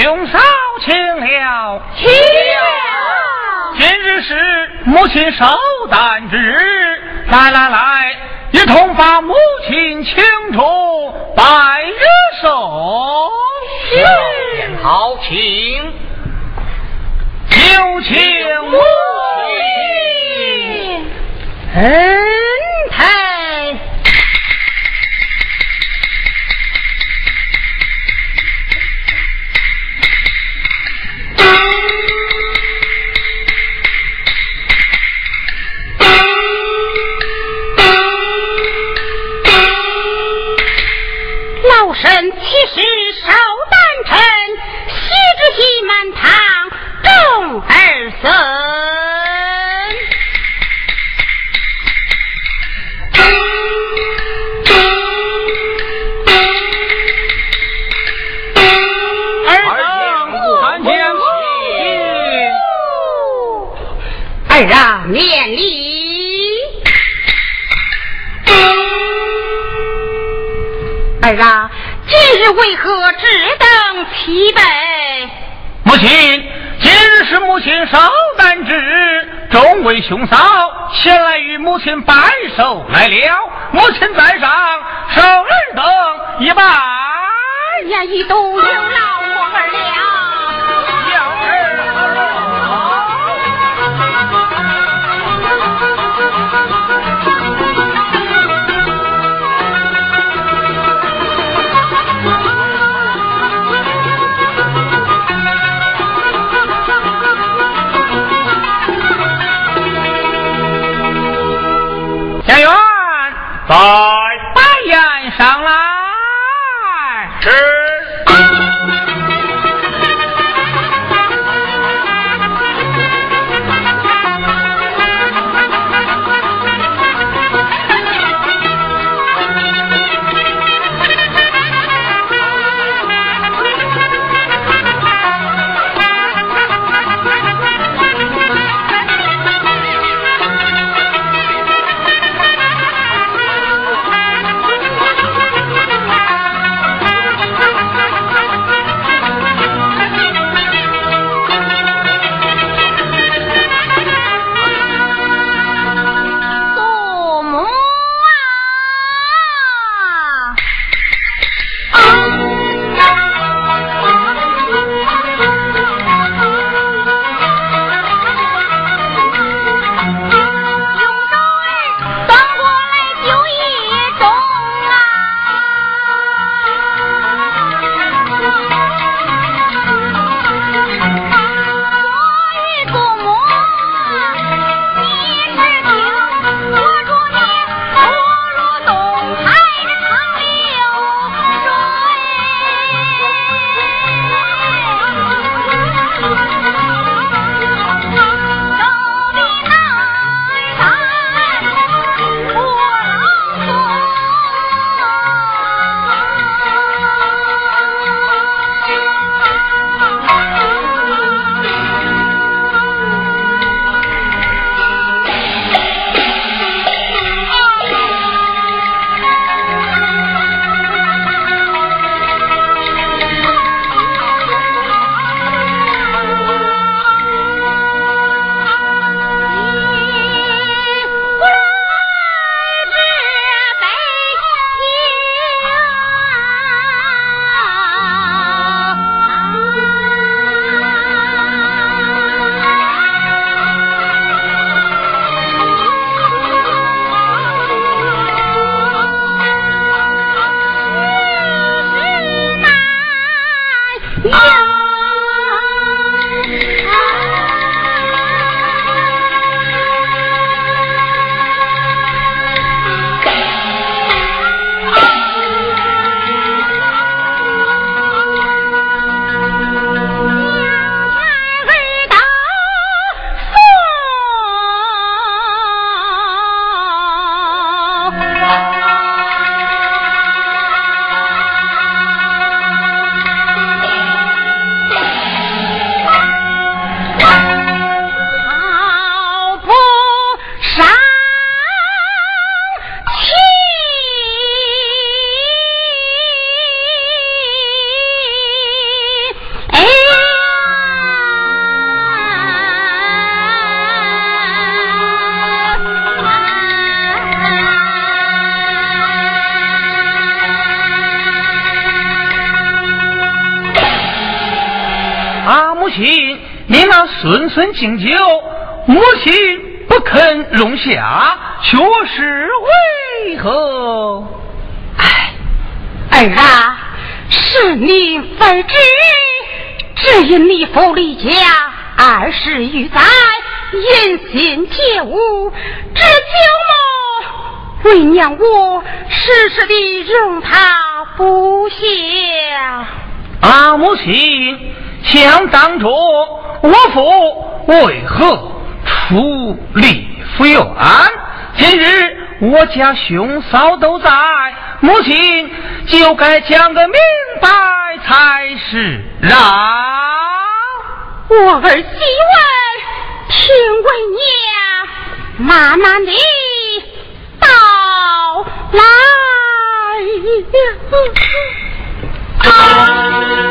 兄嫂请了，请了。今日是母亲寿诞之日，来来来，一同把母亲庆祝，拜日寿。是，好，请有请母亲。恩泰。为何只等齐备？母亲，是母亲寿诞之，众位兄嫂前来与母亲拜寿来了。母亲在上，受尔等一拜。哎呀，一度有敬酒，母亲不肯容下，却是为何？哎，儿啊，是你非知，只因你父离家二十余载，言行皆无，只求么为娘我时时的容他不下。啊，母亲，想当初我父为何出离府院？今日我家兄嫂都在，母亲就该讲个明白才是啊！我儿希问，听为娘慢慢的到来。啊，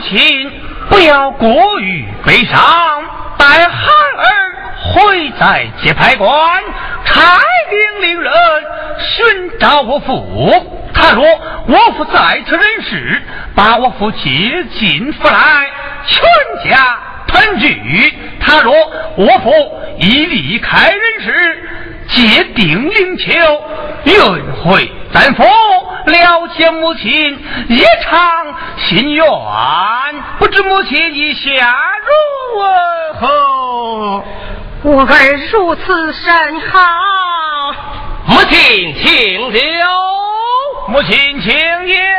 亲不要过于悲伤，待孩儿回在节牌关，差兵令人寻找我父。他若我父在此人世，把我父接进府来，全家团聚。他若我父已离开人世，借定灵丘，运回丹府，了解母亲一场心愿。不知母亲意下如何？我儿如此甚好，母亲请留。母亲请言。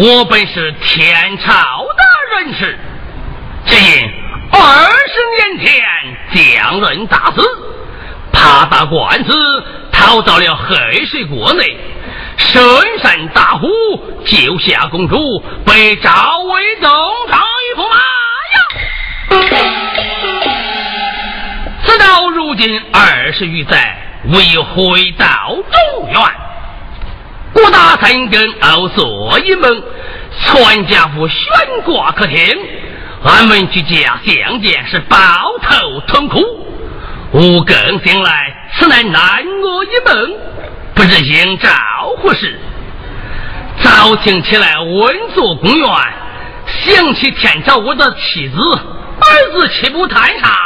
我本是天朝的人士，只因二十年前将人大死，怕打官司逃到了黑水国内，深山大虎救下公主，被召为东厂一驸马呀！此到如今二十余载，未回到中原。不打三更熬做一梦，全家福悬挂客厅。俺们居家相见是抱头痛哭。吾更醒来，此乃难我一梦，不知应召何时。早听起来稳坐公园，想起天朝我的妻子儿子，岂不叹啥？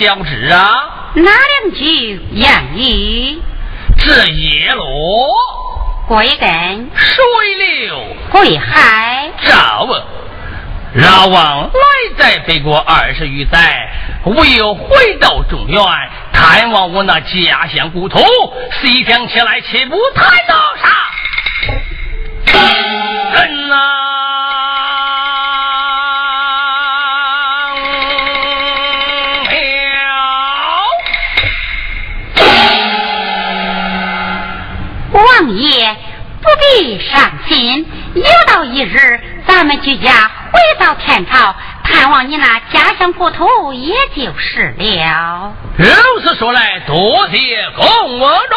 语，你可晓知啊？哪两句言语？这叶落，归根；水流，归海。赵老王来在北国二十余载，唯有回到中原，探望我那家乡故土。细想起来，岂不太恼一日咱们举家回到天朝，探望你那家乡故土，也就是了。如此说来，多谢公主。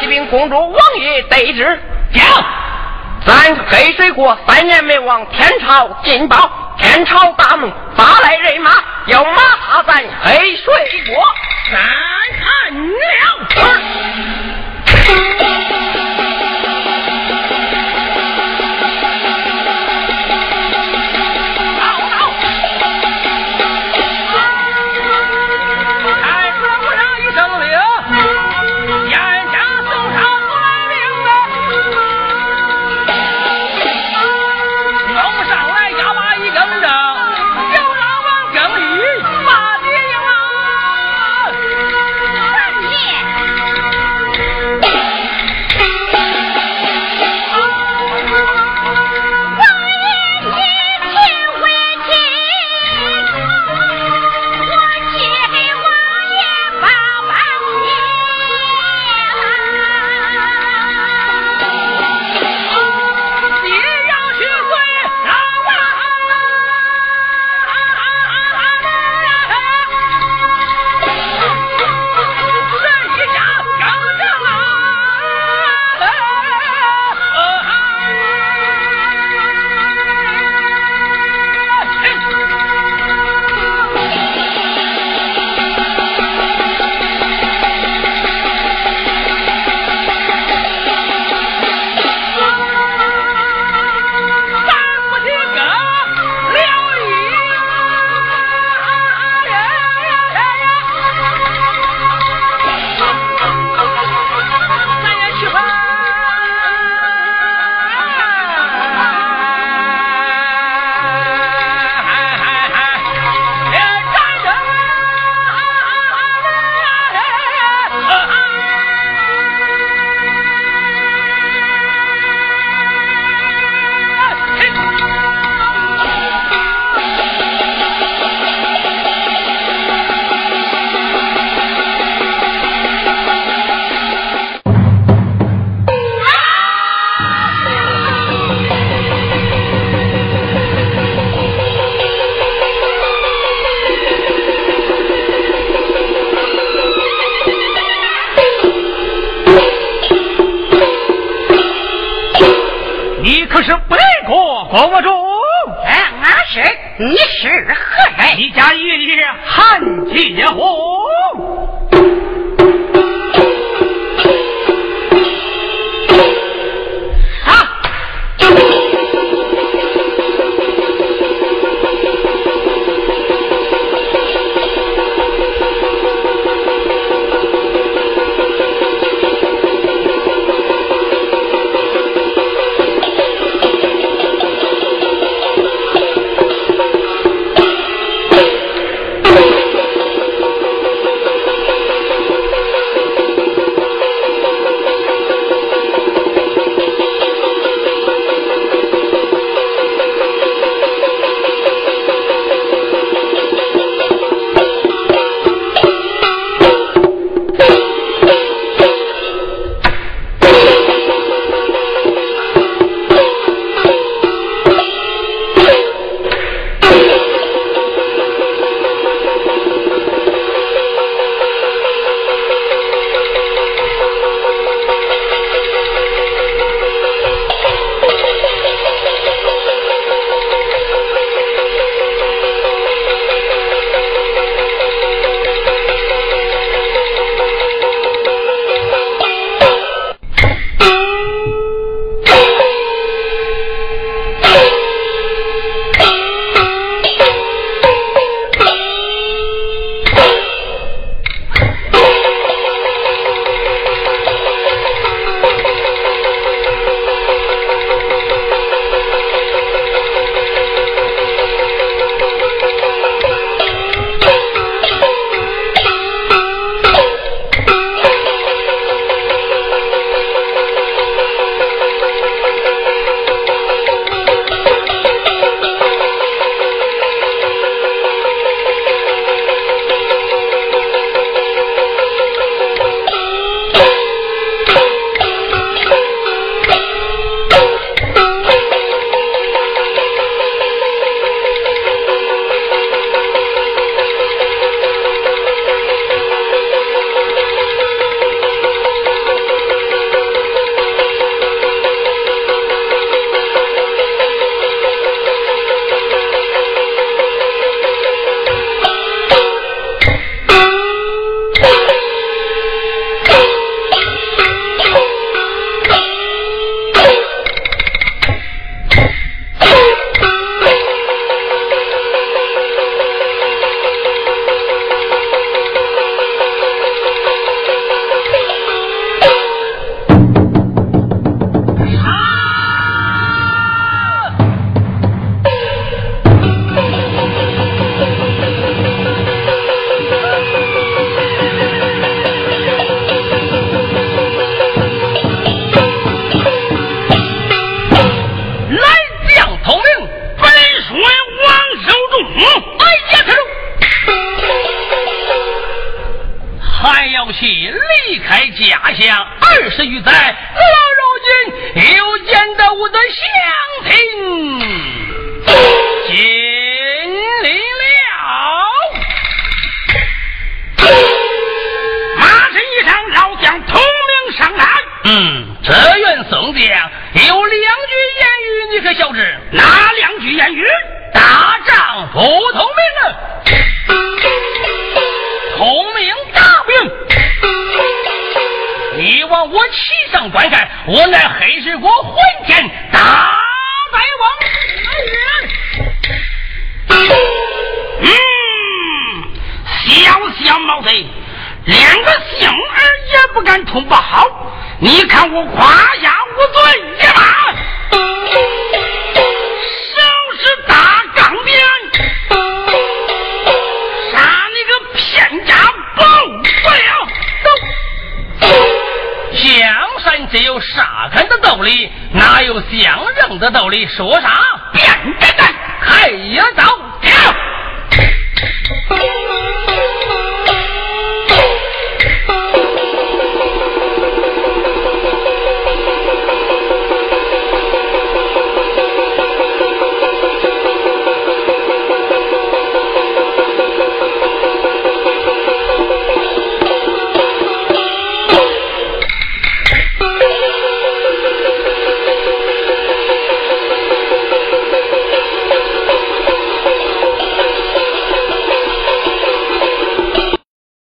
启禀公主，王爷得知，讲，咱黑水国三年没往天朝进报。天朝大怒，发来人马，要马踏咱黑水国，三看了。我的乡亲尽力了。马身一上老，将统领上台。嗯，这员宋将有两句言语，你可晓知？哪两句言语？打仗不同名啊！同名大兵，你往我旗上观看，我乃黑。是国混天大白王。嗯，小小毛贼，连个姓儿也不敢通报，你看我夸这道理？说啥？变着干，开呀走！